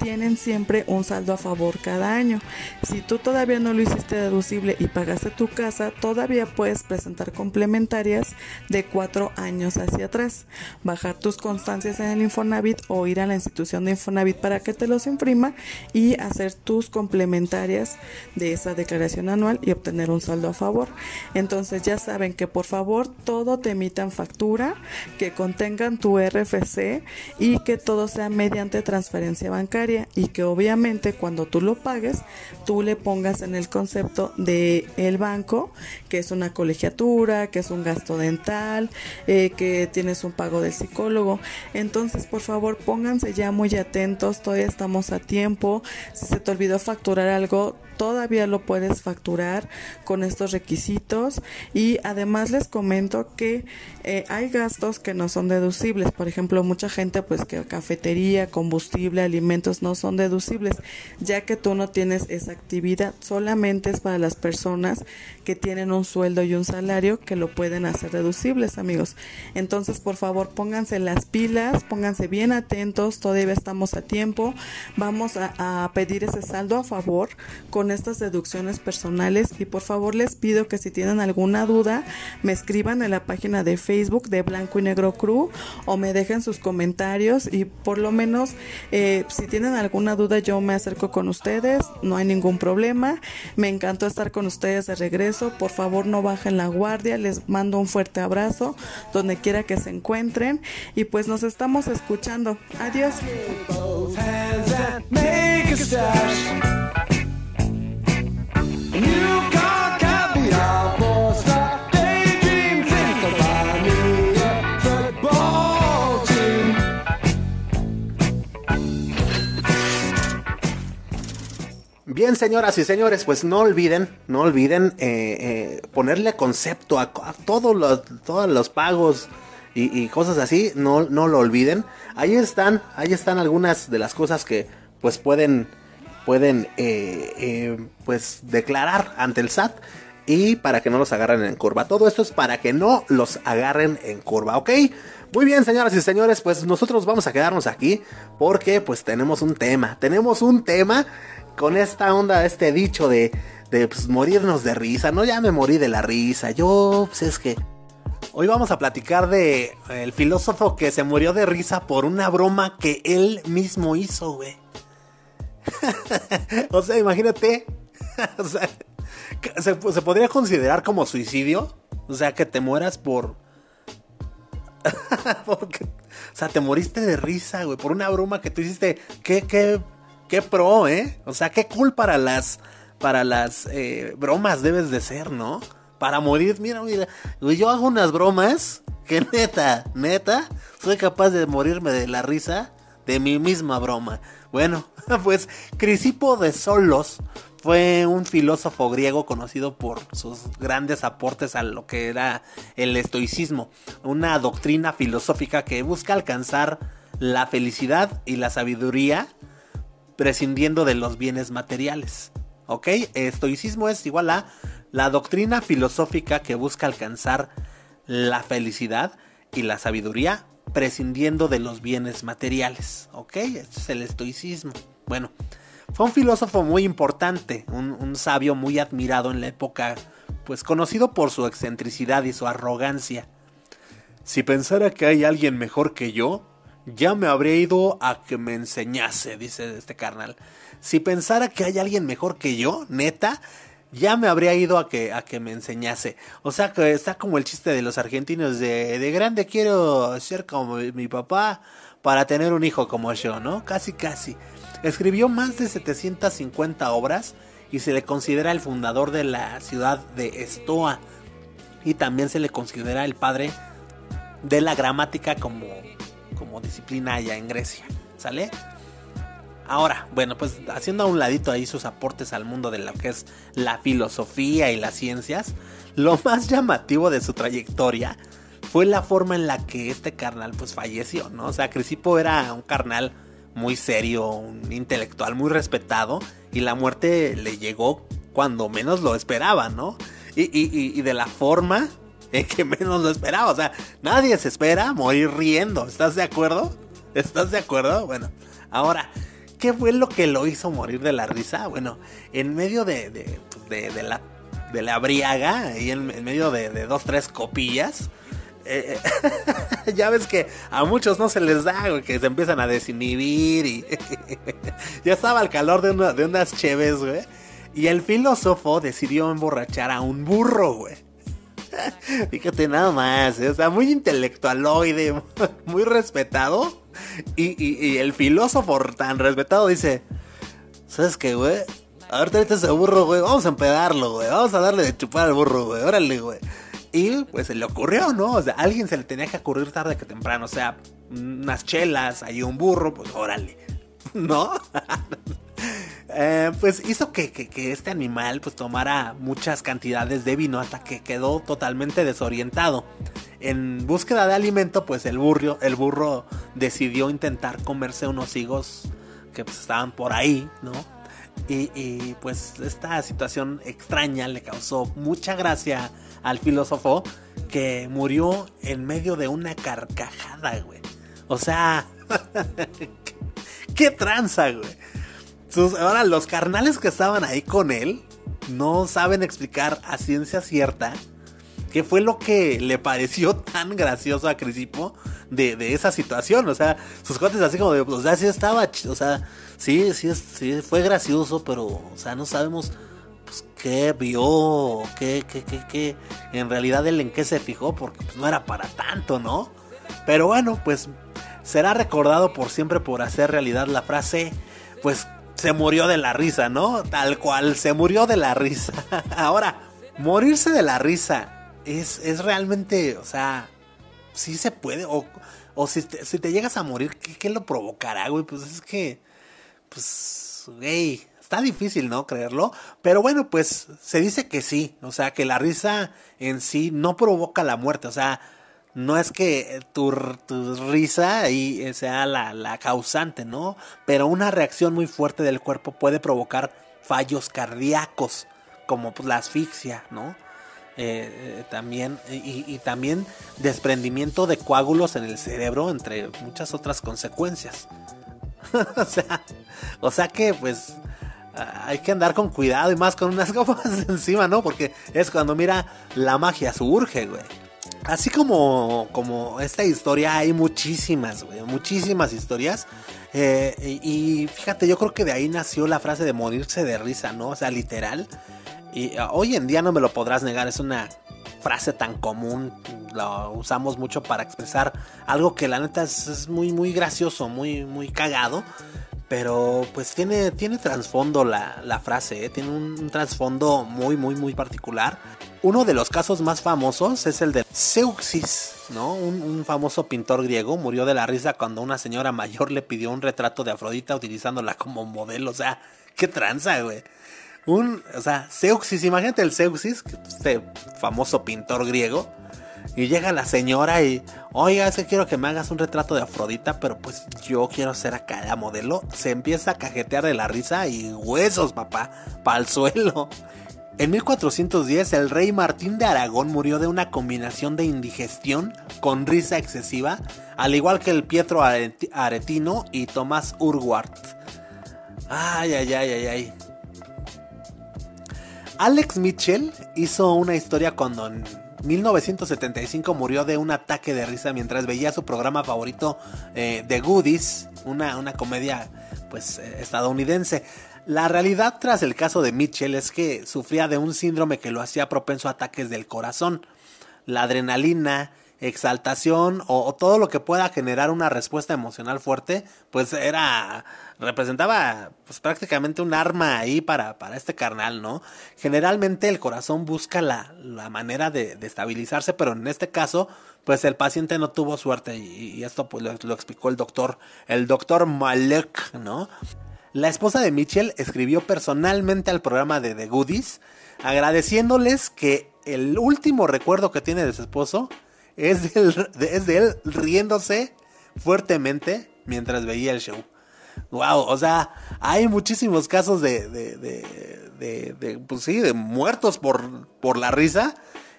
tienen siempre un saldo a favor cada año. Si tú todavía no lo hiciste deducible y pagaste tu casa, todavía puedes presentar complementarias de cuatro años hacia atrás, bajar tus constancias en el Infonavit o ir a la institución de Infonavit para que te los imprima y hacer tus complementarias de esa declaración anual y obtener un saldo a favor. Entonces ya saben que por favor todo te emitan factura, que contengan tu RFC y que todo sea mediante transferencia bancaria y que obviamente cuando tú lo pagues, tú le pongas en el concepto de el banco, que es una colegiatura, que es un gasto dental, eh, que tienes un pago del psicólogo. Entonces, por favor, pónganse ya muy atentos, todavía estamos a tiempo. Si se te olvidó facturar algo, todavía lo puedes facturar con estos requisitos. Y además les comento que eh, hay gastos que no son deducibles. Por ejemplo mucha gente pues que cafetería combustible alimentos no son deducibles ya que tú no tienes esa actividad. Solamente es para las personas que tienen un sueldo y un salario que lo pueden hacer deducibles amigos. Entonces por favor pónganse las pilas pónganse bien atentos. Todavía estamos a tiempo. Vamos a, a pedir ese saldo a favor con estas deducciones personales y por favor les pido que si tienen alguna duda me escriban en la página de Facebook de Blanco y Negro Crew o me dejen sus comentarios y por lo menos eh, si tienen alguna duda yo me acerco con ustedes, no hay ningún problema, me encantó estar con ustedes de regreso, por favor no bajen la guardia, les mando un fuerte abrazo donde quiera que se encuentren. Y pues nos estamos escuchando, adiós. Bien, señoras y señores, pues no olviden, no olviden eh, eh, ponerle concepto a, todos los, todos los pagos y, y cosas así, no, no lo olviden. Ahí están, ahí están algunas de las cosas que pues pueden, pueden eh, eh, pues declarar ante el SAT y para que no los agarren en curva. Todo esto es para que no los agarren en curva, ¿ok? Muy bien, señoras y señores, pues nosotros vamos a quedarnos aquí porque pues tenemos un tema, tenemos un tema con esta onda, este dicho de, de pues, morirnos de risa, no ya me morí de la risa, yo pues es que... Hoy vamos a platicar de eh, el filósofo que se murió de risa por una broma que él mismo hizo, güey. o sea, imagínate. o sea, ¿se, podría considerar como suicidio. O sea, que te mueras por. O sea, te moriste de risa, güey, por una broma que tú hiciste. Qué, qué, qué pro, ¿eh? O sea, qué cool para las, para las eh, bromas debes de ser, ¿no? Para morir, mira, mira, güey, yo hago unas bromas que neta, neta, soy capaz de morirme de la risa de mi misma broma. Bueno, pues Crisipo de Solos fue un filósofo griego conocido por sus grandes aportes a lo que era el estoicismo, una doctrina filosófica que busca alcanzar la felicidad y la sabiduría prescindiendo de los bienes materiales. ¿Ok? Estoicismo es igual a la doctrina filosófica que busca alcanzar la felicidad y la sabiduría prescindiendo de los bienes materiales. ¿Ok? Este es el estoicismo. Bueno, fue un filósofo muy importante, un, un, sabio muy admirado en la época, pues conocido por su excentricidad y su arrogancia. Si pensara que hay alguien mejor que yo, ya me habría ido a que me enseñase, dice este carnal. Si pensara que hay alguien mejor que yo, neta, ya me habría ido a que, a que me enseñase. O sea, que está como el chiste de los argentinos de, de grande quiero ser como mi, papá para tener un hijo como yo, ¿no? Casi, casi. Escribió más de 750 obras y se le considera el fundador de la ciudad de Estoa. Y también se le considera el padre de la gramática como, como disciplina allá en Grecia. ¿Sale? Ahora, bueno, pues haciendo a un ladito ahí sus aportes al mundo de lo que es la filosofía y las ciencias, lo más llamativo de su trayectoria fue la forma en la que este carnal pues falleció, ¿no? O sea, Crisipo era un carnal muy serio, un intelectual muy respetado y la muerte le llegó cuando menos lo esperaba, ¿no? Y, y, y, de la forma en que menos lo esperaba, o sea, nadie se espera morir riendo, ¿estás de acuerdo? ¿Estás de acuerdo? Bueno, ahora, ¿qué fue lo que lo hizo morir de la risa? Bueno, en medio de, de, de, la, de la briaga, y en, medio de, dos, tres copillas, eh, ya ves que a muchos no se les da, güey, que se empiezan a desinhibir y ya estaba al calor de, una- de unas cheves, güey. Y el filósofo decidió emborrachar a un burro, güey. Fíjate nada más, ¿eh? o sea, muy intelectualoide, muy respetado. Y, el filósofo tan respetado dice, ¿sabes qué, güey? A ver, tráete ese burro, güey. Vamos a empedarlo, güey. Vamos a darle de chupar al burro, güey. Órale, güey. Y pues se le ocurrió, ¿no? O sea, alguien se le tenía que ocurrir tarde que temprano. O sea, unas chelas, ahí un burro, pues órale. ¿No? Eh, pues hizo que, que- que este animal pues tomara muchas cantidades de vino hasta que quedó totalmente desorientado. En búsqueda de alimento, pues el burro, el burro decidió intentar comerse unos higos que pues, estaban por ahí, ¿no? Y, pues esta situación extraña le causó mucha gracia al filósofo que murió en medio de una carcajada, güey. O sea, qué tranza, güey. Ahora, los carnales que estaban ahí con él no saben explicar a ciencia cierta qué fue lo que le pareció tan gracioso a Crisipo de, de esa situación. O sea, sus cuates así como de, o sea, sí estaba, o sea, sí, sí, sí fue gracioso, pero, o sea, no sabemos pues, qué vio, qué, qué, qué, qué, en realidad él en qué se fijó, porque pues, no era para tanto, ¿no? Pero bueno, pues será recordado por siempre por hacer realidad la frase, pues se murió de la risa, ¿no? Tal cual, se murió de la risa. Ahora, morirse de la risa es, es realmente, o sea, sí se puede, o, o si, te, si te llegas a morir, ¿qué, lo provocará, güey? Pues es que, pues, güey, está difícil, ¿no? Creerlo. Pero bueno, pues se dice que sí, o sea, que la risa en sí no provoca la muerte, o sea, no es que tu, tu risa ahí eh, sea la, la causante, ¿no? Pero una reacción muy fuerte del cuerpo puede provocar fallos cardíacos, como pues, la asfixia, ¿no? Eh, eh, también y, también desprendimiento de coágulos en el cerebro entre muchas otras consecuencias. O sea o sea que pues hay que andar con cuidado y más con unas copas encima no porque es cuando mira la magia surge güey. Así como como esta historia hay muchísimas güey muchísimas historias. Eh, y fíjate yo creo que de ahí nació la frase de morirse de risa no o sea literal y uh, hoy en día no me lo podrás negar, es una frase tan común, lo usamos mucho para expresar algo que la neta es, muy muy gracioso, muy muy cagado, pero pues tiene tiene trasfondo la, la frase, ¿eh? tiene un, un trasfondo muy muy muy particular. Uno de los casos más famosos es el de Zeuxis, ¿no? Un, un famoso pintor griego murió de la risa cuando una señora mayor le pidió un retrato de Afrodita utilizándola como modelo, o sea, qué tranza, güey un, o sea, Zeuxis, imagínate el Zeuxis, este famoso pintor griego, y llega la señora y, oiga, es que quiero que me hagas un retrato de Afrodita, pero pues yo quiero ser acá la modelo. Se empieza a cajetear de la risa y huesos, papá, pa'l suelo. En 1410 el rey Martín de Aragón murió de una combinación de indigestión con risa excesiva, al igual que el Pietro Areti- Aretino y Tomás Urquhart. Ay, ay, ay, ay, ay. Alex Mitchell hizo una historia cuando 1975 murió de un ataque de risa mientras veía su programa favorito eh, The Goodies, una, una comedia pues eh, estadounidense. La realidad tras el caso de Mitchell es que sufría de un síndrome que lo hacía propenso a ataques del corazón. La adrenalina, exaltación o todo lo que pueda generar una respuesta emocional fuerte, pues era representaba pues prácticamente un arma ahí para, para este carnal, ¿no? Generalmente el corazón busca la, la manera de, de estabilizarse, pero en este caso, pues el paciente no tuvo suerte y, esto pues lo, explicó el doctor, el doctor Malek, ¿no? La esposa de Mitchell escribió personalmente al programa de The Goodies, agradeciéndoles que el último recuerdo que tiene de su esposo es es de él riéndose fuertemente mientras veía el show. Wow, o sea, hay muchísimos casos de, de, de, de- pues sí, de muertos por, por la risa.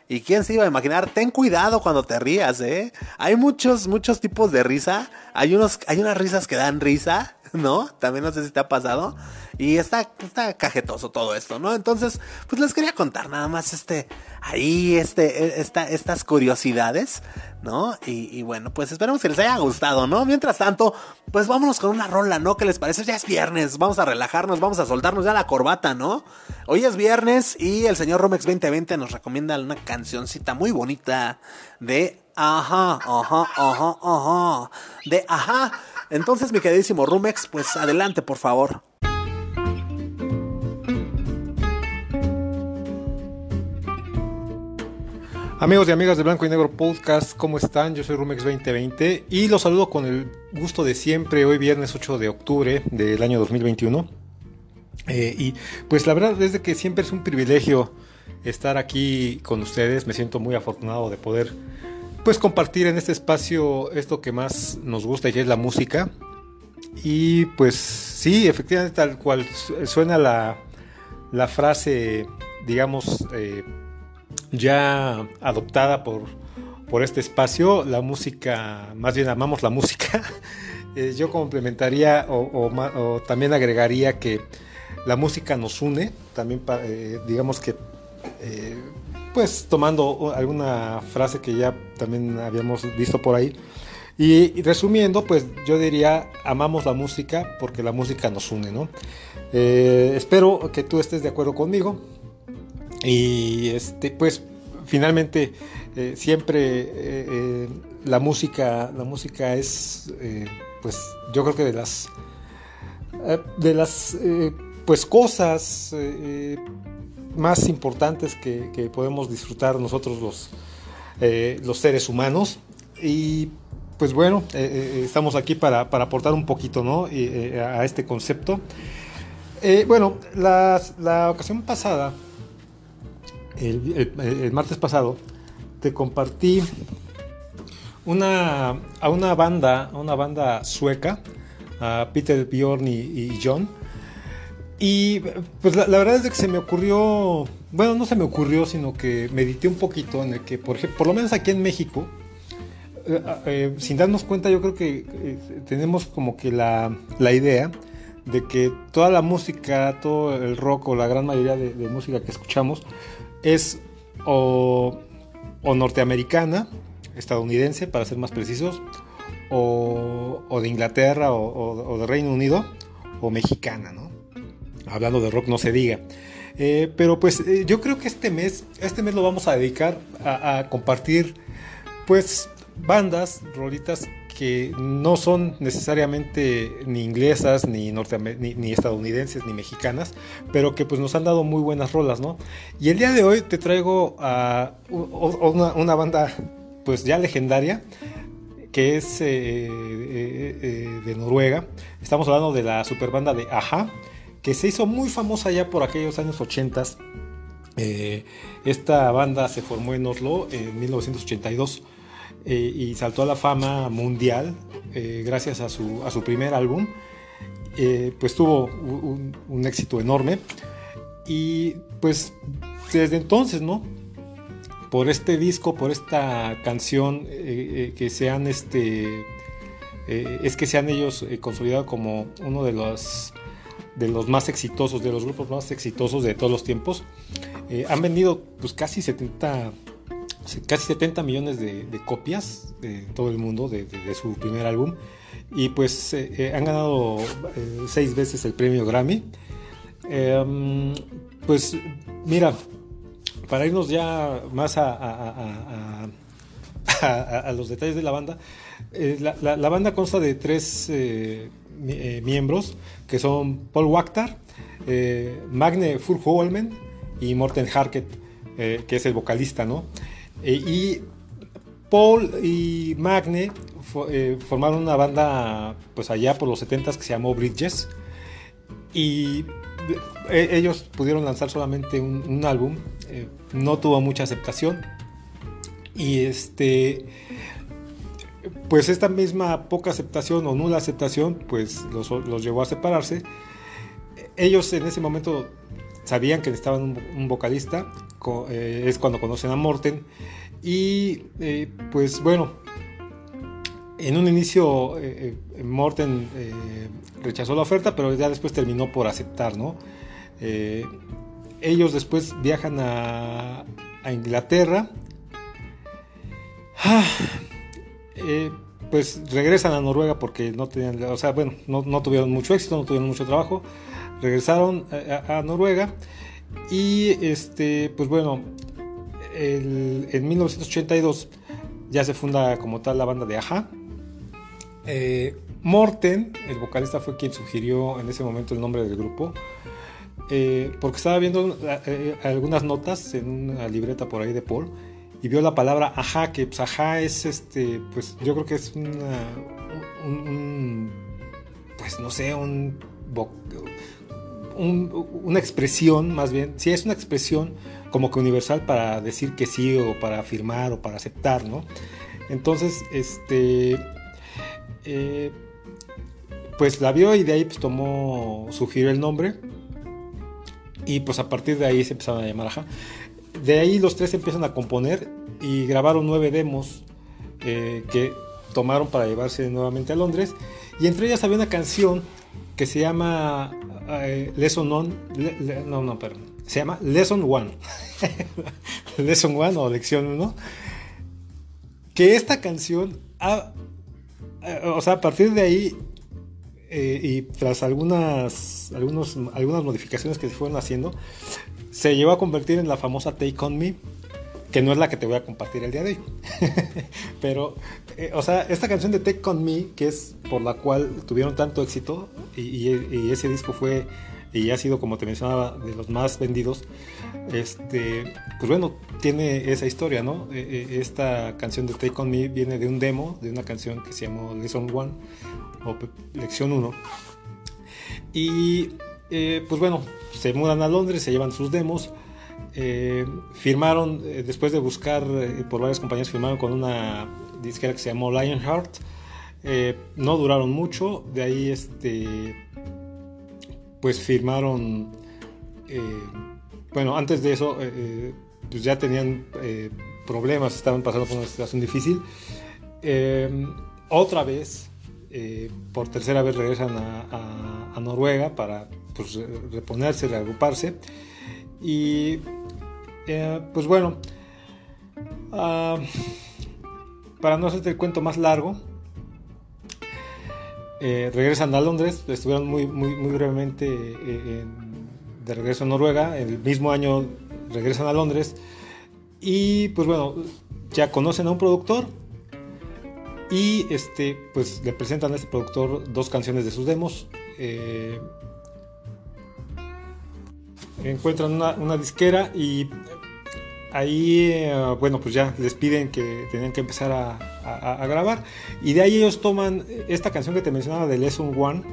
¿Y quién se iba a imaginar? Ten cuidado cuando te rías, ¿eh? Hay muchos, muchos tipos de risa. Hay unos, hay unas risas que dan risa, ¿no? También no sé si te ha pasado. Y está, está cajetoso todo esto, ¿no? Entonces, pues les quería contar nada más este, ahí, este, esta, estas curiosidades, ¿no? Y, y bueno, pues esperemos que les haya gustado, ¿no? Mientras tanto, pues vámonos con una rola, ¿no? ¿Qué les parece? Ya es viernes, vamos a relajarnos, vamos a soltarnos ya la corbata, ¿no? Hoy es viernes y el señor Romex 2020 nos recomienda una cancioncita muy bonita de Ajá, ajá, ajá, ajá, de Ajá. Entonces, mi queridísimo Rumex, pues adelante, por favor. Amigos y amigas de Blanco y Negro Podcast, ¿cómo están? Yo soy Rumex 2020 y los saludo con el gusto de siempre, hoy viernes 8 de octubre del año 2021. Eh, y pues la verdad es que siempre es un privilegio estar aquí con ustedes, me siento muy afortunado de poder pues compartir en este espacio esto que más nos gusta y es la música. Y pues sí, efectivamente tal cual su- suena la, la frase, digamos, eh, ya adoptada por, por este espacio, la música, más bien amamos la música. Eh, yo complementaría o, también agregaría que la música nos une, también eh, digamos que, pues tomando alguna frase que ya también habíamos visto por ahí. Y, resumiendo, pues yo diría, amamos la música porque la música nos une, ¿no? Eh, espero que tú estés de acuerdo conmigo. Y este, pues finalmente eh, siempre eh, la música, la música es, pues yo creo que de las, de las, pues cosas más importantes que, que podemos disfrutar nosotros los, eh, los seres humanos. Y pues bueno, eh, eh, estamos aquí para, para aportar un poquito, ¿no? A este concepto. Bueno, las- la ocasión pasada el, martes pasado te compartí una, a una banda, a una banda sueca, a Peter Bjorn y John. Y pues la, verdad es que se me ocurrió, bueno, no se me ocurrió, sino que medité un poquito en el que, por por lo menos aquí en México, eh, eh, sin darnos cuenta, yo creo que eh, tenemos como que la, la idea de que toda la música, todo el rock o la gran mayoría de, música que escuchamos es o, o norteamericana, estadounidense para ser más precisos, o, de Inglaterra o de Reino Unido, o mexicana, ¿no? Hablando de rock no se diga. Eh, pero pues eh, yo creo que este mes, este mes lo vamos a dedicar a, compartir pues bandas, rolitas que no son necesariamente ni inglesas, ni, ni, ni estadounidenses, ni mexicanas, pero que pues nos han dado muy buenas rolas, ¿no? Y el día de hoy te traigo a una, banda pues ya legendaria, que es eh, de Noruega. Estamos hablando de la superbanda de Aja, que se hizo muy famosa ya por aquellos años 80. Eh, esta banda se formó en Oslo en 1982 eh, y saltó a la fama mundial eh, gracias a su, a su primer álbum. Pues tuvo un, éxito enorme y pues desde entonces, ¿no? Por este disco, por esta canción que se han este es que se han ellos eh, consolidado como uno de los de los más exitosos, de los grupos más exitosos de todos los tiempos. Eh, han vendido pues casi 70 casi 70 millones de, copias de todo el mundo de, su primer álbum. Y pues eh, eh, han ganado seis veces el premio Grammy. Em, pues mira, para irnos ya más a, a- a- a- los detalles de la banda, la- la banda consta de tres eh, mi- miembros, que son Paul Wachter, eh, Magne Furholmen y Morten Harket, eh, que es el vocalista, ¿no? Eh, y Paul y Magne fo- eh, formaron una banda pues allá por los 70s que se llamó Bridges y eh, ellos pudieron lanzar solamente un, un álbum, no tuvo mucha aceptación y este pues esta misma poca aceptación o nula aceptación pues los, los llevó a separarse. Ellos en ese momento sabían que necesitaban un, un vocalista eh, es cuando conocen a Morten. Y eh, pues bueno en un inicio eh, Morten rechazó la oferta pero ya después terminó por aceptar no ellos después viajan a, a Inglaterra. Ah, eh, pues regresan a Noruega porque no tenían, o sea, bueno, no, tuvieron mucho éxito, no tuvieron mucho trabajo. Regresaron a, Noruega y este, pues bueno, en 1982 ya se funda como tal la banda de Aja. Eh, Morten, el vocalista, fue quien sugirió en ese momento el nombre del grupo. eh, porque estaba viendo algunas notas en una libreta por ahí de Paul y vio la palabra ajá, que pues ajá es este, pues yo creo que es una, un, pues no sé, un, una expresión más bien, sí es una expresión como que universal para decir que sí o para afirmar o para aceptar, ¿no? Entonces, este, eh, pues la vio y de ahí pues tomó, sugirió el nombre y pues a partir de ahí se empezaron a llamar Aja. De ahí los tres empiezan a componer y grabaron nueve demos eh, que tomaron para llevarse nuevamente a Londres. Y entre ellas había una canción que se llama eh, Lesson On, no, no, perdón, se llama Lesson One. Lesson One o Lección 1. Que esta canción, ha- eh, o sea, a partir de ahí y tras algunas, algunos, algunas modificaciones que se fueron haciendo, se llegó a convertir en la famosa Take On Me, que no es la que te voy a compartir el día de hoy. Pero, eh, o sea, esta canción de Take On Me, que es por la cual tuvieron tanto éxito, y, ese disco fue, y ha sido, como te mencionaba, de los más vendidos, este, pues bueno, tiene esa historia, ¿no? Eh, eh, esta canción de Take On Me viene de un demo, de una canción que se llamó Lesson One, o Lección 1. Y eh, pues bueno, se mudan a Londres, se llevan sus demos. eh, firmaron, eh, después de buscar por varias compañías, firmaron con una disquera que se llamó Lionheart. No duraron mucho, de ahí este, pues firmaron, bueno, antes de eso, pues ya tenían problemas, estaban pasando por una situación difícil. Otra vez, por tercera vez regresan a Noruega para pues, re- reponerse, reagruparse. Y eh, pues bueno, ah, para no hacerte el cuento más largo, eh, regresan a Londres, estuvieron muy, muy, brevemente eh, de regreso a Noruega, el mismo año regresan a Londres y pues bueno, ya conocen a un productor y este, pues le presentan a este productor dos canciones de sus demos. Encuentran una, una disquera y ahí, eh, bueno, pues ya les piden que tenían que empezar a, grabar. Y de ahí ellos toman esta canción que te mencionaba de Lesson One,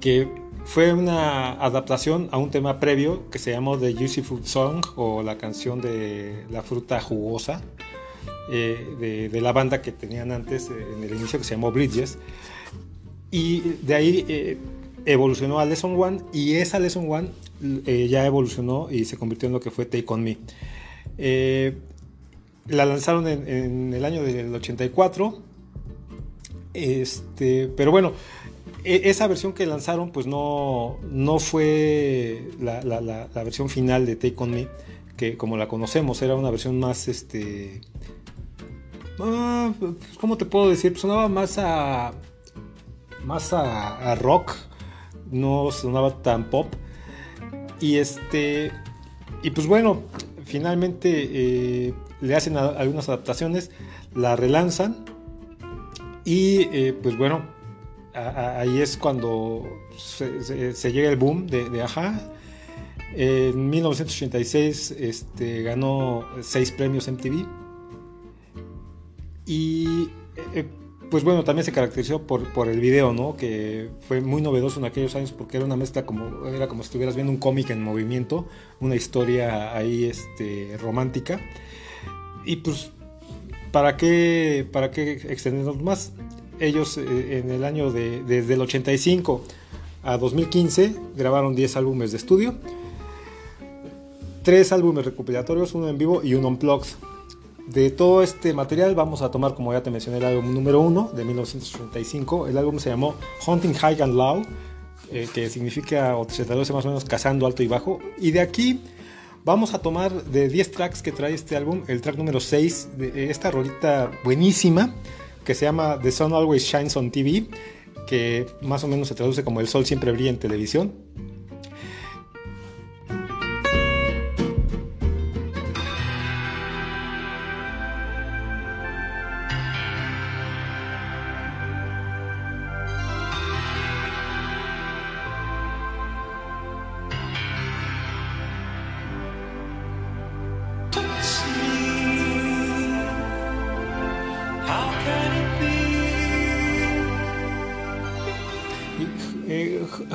que fue una adaptación a un tema previo que se llamó The Juicy Fruit Song o la canción de la fruta jugosa eh, de, la banda que tenían antes eh, en el inicio que se llamó Bridges. Y de ahí evolucionó a Lesson One y esa Lesson One eh, ya evolucionó y se convirtió en lo que fue Take On Me. Eh, la lanzaron en, el año del 84. Este, pero bueno, e- esa versión que lanzaron pues no, no fue la, la- versión final de Take On Me, que como la conocemos, era una versión más, este... ah, pues, ¿Cómo te puedo decir? Sonaba más a... Más a rock, no sonaba tan pop. Y este... Y pues bueno, finalmente eh, le hacen algunas adaptaciones, la relanzan y eh, pues bueno, ahí es cuando se, llega el boom de, de Aja. En 1986 este, ganó seis premios MTV. Y eh, pues bueno, también se caracterizó por, por el video, ¿no? Que fue muy novedoso en aquellos años porque era una mezcla como, era como si estuvieras viendo un cómic en movimiento, una historia ahí este, romántica. Y pues, ¿para qué, para qué extendernos más? Ellos eh, en el año de, desde el 85 a 2015 grabaron 10 álbumes de estudio, 3 álbumes recopilatorios, uno en vivo y uno unplugged. De todo este material vamos a tomar, como ya te mencioné, el álbum número 1 de 1985. El álbum se llamó Hunting High and Low, eh, que significa, o se traduce más o menos, cazando alto y bajo. Y de aquí vamos a tomar de 10 tracks que trae este álbum, el track número 6 de esta rolita buenísima, que se llama The Sun Always Shines on TV, que más o menos se traduce como El Sol siempre brilla en televisión.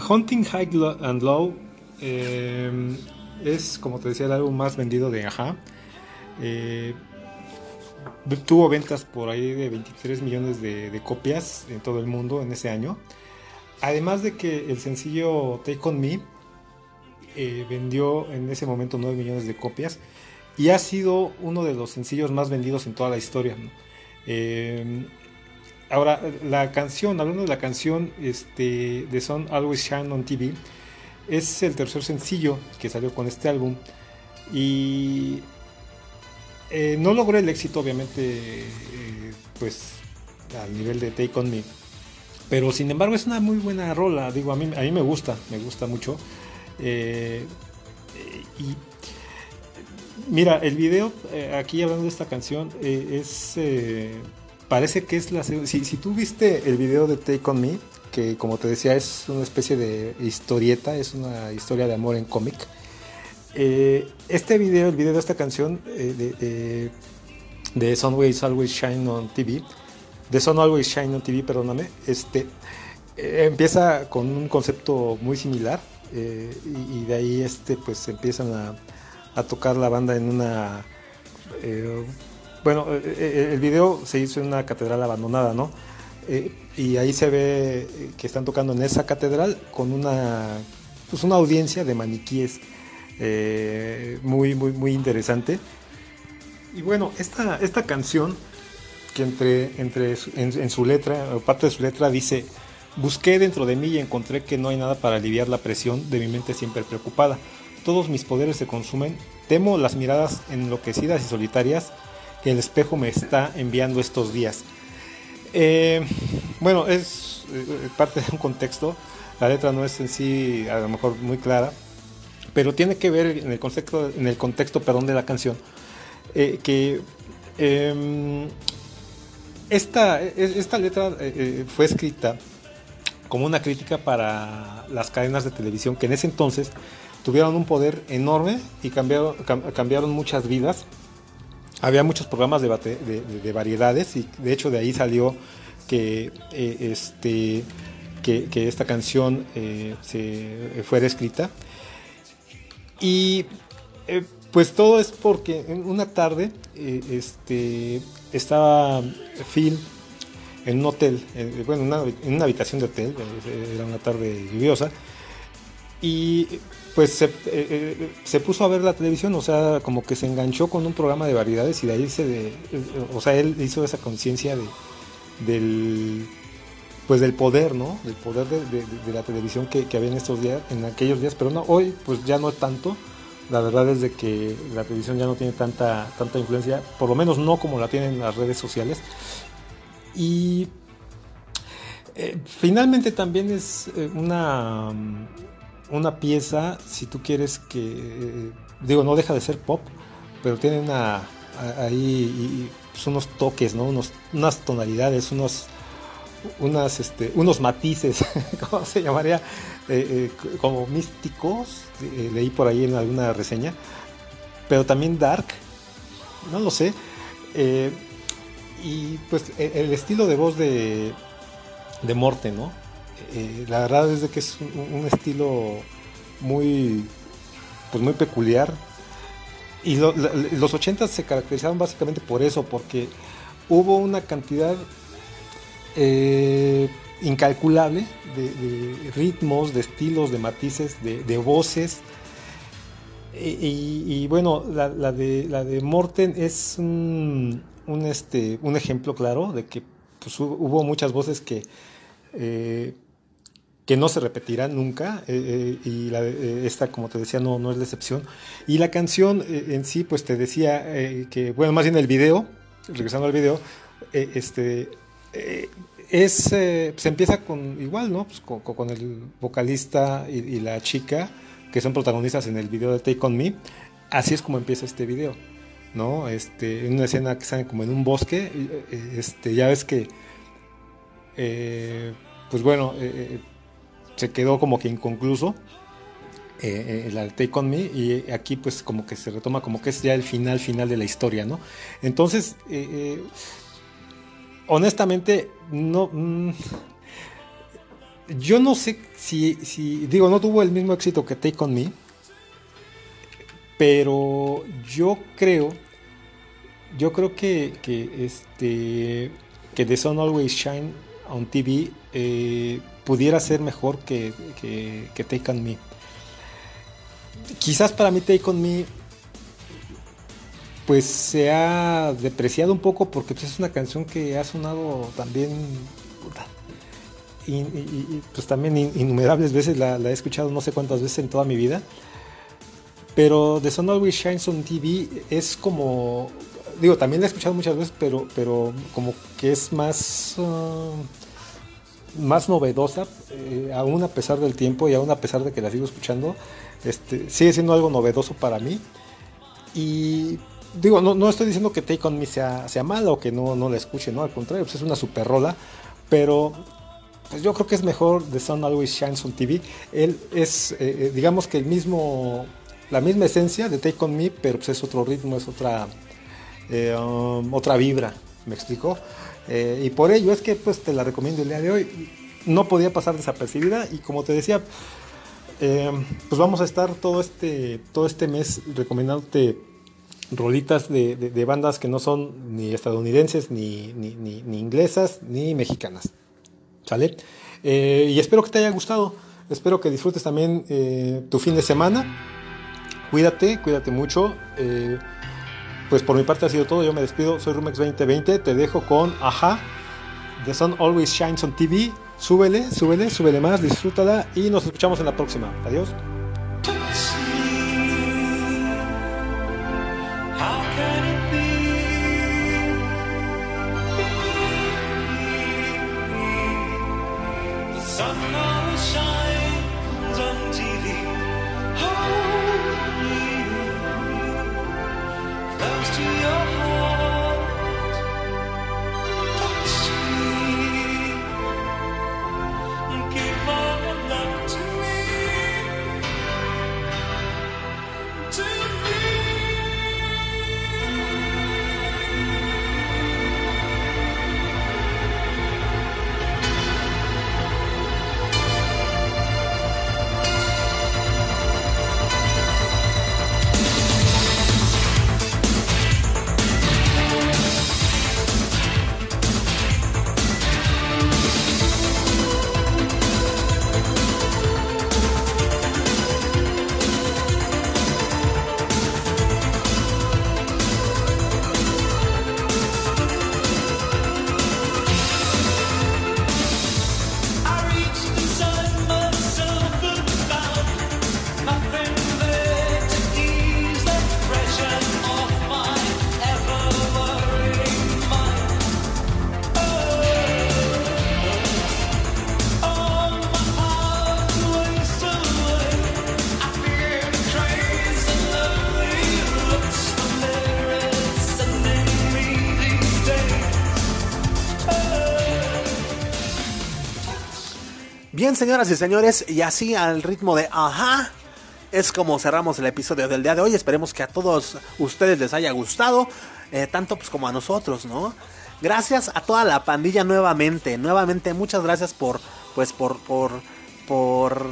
Hunting High and Low eh, es, como te decía, el álbum más vendido de Aja. Eh, tuvo ventas por ahí de 23 millones de, copias en todo el mundo en ese año. Además de que el sencillo Take On Me eh, vendió en ese momento 9 millones de copias y ha sido uno de los sencillos más vendidos en toda la historia. Ahora, la canción, hablando de la canción este, The Sun Always Shine on TV, es el tercer sencillo que salió con este álbum y eh, no logró el éxito, obviamente, eh, pues al nivel de Take On Me. Pero sin embargo es una muy buena rola, digo, a mí, a mí me gusta, me gusta mucho. Eh, y mira, el video, eh, aquí hablando de esta canción, es... parece que es la... Si, si tú viste el video de Take On Me, que como te decía es una especie de historieta, es una historia de amor en cómic. Eh, este video, el video de esta canción eh, de, de, de Sun Always, Shine on TV, de Sun Always Shine on TV, perdóname, este, eh, empieza con un concepto muy similar y, y de ahí este, pues empiezan a, a tocar la banda en una... eh, bueno, eh, eh, el video se hizo en una catedral abandonada, ¿no? Eh, y ahí se ve eh, que están tocando en esa catedral con una, pues una audiencia de maniquíes eh, muy, muy, muy interesante. Y bueno, esta, esta canción, que entre, entre en, en su letra, parte de su letra dice, busqué dentro de mí y encontré que no hay nada para aliviar la presión de mi mente siempre preocupada. Todos mis poderes se consumen, temo las miradas enloquecidas y solitarias que el espejo me está enviando estos días. Eh, bueno, es eh, parte de un contexto. La letra no es en sí a lo mejor muy clara, pero tiene que ver en el contexto, en el contexto perdón, de la canción. eh, que em, esta, e- esta letra fue escrita como una crítica para las cadenas de televisión que en ese entonces tuvieron un poder enorme y cambiaron, cam- cambiaron muchas vidas había muchos programas de, variedades y de hecho de ahí salió que, eh, este, que, esta canción eh, se, fuera escrita. Y eh, pues todo es porque en una tarde este, estaba Phil en un hotel, bueno, una- en una habitación de hotel, era una tarde lluviosa, y pues se, eh, eh, se puso a ver la televisión, o sea, como que se enganchó con un programa de variedades y de ahí se, de, eh, o sea, él hizo esa conciencia de, del, pues del poder, ¿no? Del poder de, de- la televisión que, que había en estos días, en aquellos días, pero no, hoy pues ya no tanto, La verdad es que la televisión ya no tiene tanta, tanta influencia, por lo menos no como la tienen las redes sociales. Y finalmente también es una, una pieza, si tú quieres que, digo, no deja de ser pop, pero tiene ahí y- pues, unos toques, ¿no? Unos, unas tonalidades, unos, unas, este, unos matices, ¿cómo se llamaría? Eh, eh, como místicos, eh, leí por ahí en alguna reseña, pero también dark, no lo sé. Y pues e- el estilo de voz de, de Morte, ¿no? Eh, la verdad es de que es un, estilo muy, pues muy peculiar. Y los 80 se caracterizaron básicamente por eso, porque hubo una cantidad eh, incalculable de, ritmos, de estilos, de matices, de, voces. Y, bueno, la, de, la de Morten es un, este, un ejemplo claro de que pues, hu- hubo muchas voces que, eh, que no se repetirán nunca. eh, eh, y eh, esta, como te decía, no, no es la excepción. Y la canción en sí, pues te decía que, bueno, más bien el video, regresando al video, este, es, se empieza con igual, ¿no? Pues con, el vocalista y, la chica que son protagonistas en el video de Take On Me. Así es como empieza este video, ¿no? Este, en una escena que están como en un bosque, este, ya ves que, pues bueno, se quedó como que inconcluso eh, eh, la Take On Me y aquí pues como que se retoma como que es ya el final final de la historia, ¿no? Entonces, eh, eh, honestamente, no... mm, yo no sé si, si, digo, no tuvo el mismo éxito que Take On Me, pero yo creo, yo creo que, que este, que The Sun Always Shine on TV eh, pudiera ser mejor que, que, que Take On Me. Quizás para mí Take On Me pues se ha depreciado un poco porque pues, es una canción que ha sonado también y, pues también in- innumerables veces la, he escuchado no sé cuántas veces en toda mi vida pero The Sun Always Shines on TV es como digo también la he escuchado muchas veces pero pero como que es más ah, más novedosa eh, aún a pesar del tiempo y aún a pesar de que la sigo escuchando este sigue siendo algo novedoso para mí y digo, no, no estoy diciendo que Take On Me sea, sea mala o que no, no la escuche, no, al contrario, pues es una super rola, pero pues yo creo que es mejor The Sun Always Shines on TV. Él es, eh, eh, digamos que el mismo, la misma esencia de Take On Me, pero pues es otro ritmo, es otra, um, otra vibra, ¿me explico? Eh, y por ello es que pues te la recomiendo el día de hoy. No podía pasar desapercibida y como te decía, eh, pues vamos a estar todo este, todo este mes recomendándote rolitas de, de- bandas que no son ni estadounidenses, ni, ni, ni- inglesas, ni mexicanas. ¿Sale? Eh, y espero que te haya gustado. Espero que disfrutes también tu fin de semana. Cuídate, cuídate mucho. Pues por mi parte ha sido todo. Yo me despido. Soy Rumex 2020. Te dejo con Aja. The Sun Always Shines on TV. Súbele, súbele, súbele más. Disfrútala y nos escuchamos en la próxima. Adiós. Bien, señoras y señores, y así al ritmo de ajá, es como cerramos el episodio del día de hoy. Esperemos que a todos ustedes les haya gustado, eh, tanto pues como a nosotros, ¿no? Gracias a toda la pandilla nuevamente, nuevamente muchas gracias por, pues por, por, por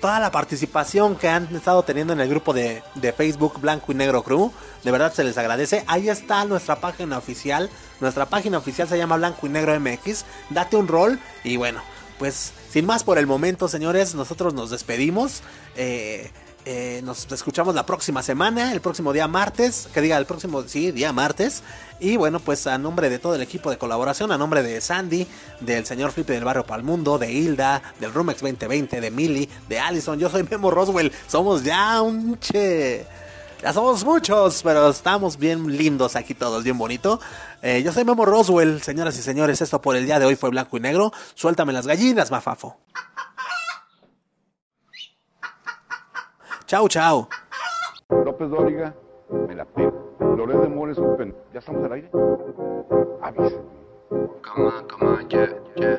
toda la participación que han estado teniendo en el grupo de, de Facebook Blanco y Negro Crew. De verdad se les agradece. Ahí está nuestra página oficial. Nuestra página oficial se llama Blanco y Negro MX. Date un rol y bueno, pues sin más por el momento, señores, nosotros nos despedimos. Eh, eh, nos escuchamos la próxima semana, el próximo día martes, que diga el próximo, sí, día martes. Y bueno, pues a nombre de todo el equipo de colaboración, a nombre de Sandy, del señor Flipe del Barrio Palmundo, de Hilda, del Rumex 2020, de Millie, de Allison, yo soy Memo Roswell. Somos ya un che. Ya somos muchos, pero estamos bien lindos aquí todos, bien bonito. Eh, yo soy Memo Roswell, señoras y señores, esto por el día de hoy fue blanco y negro. Suéltame las gallinas, mafafo. Chau, chau. López Dóriga, me la pego. Loret de Mola es un pen... ¿Ya estamos al aire? Avísenme. Come on, come on, yeah, yeah,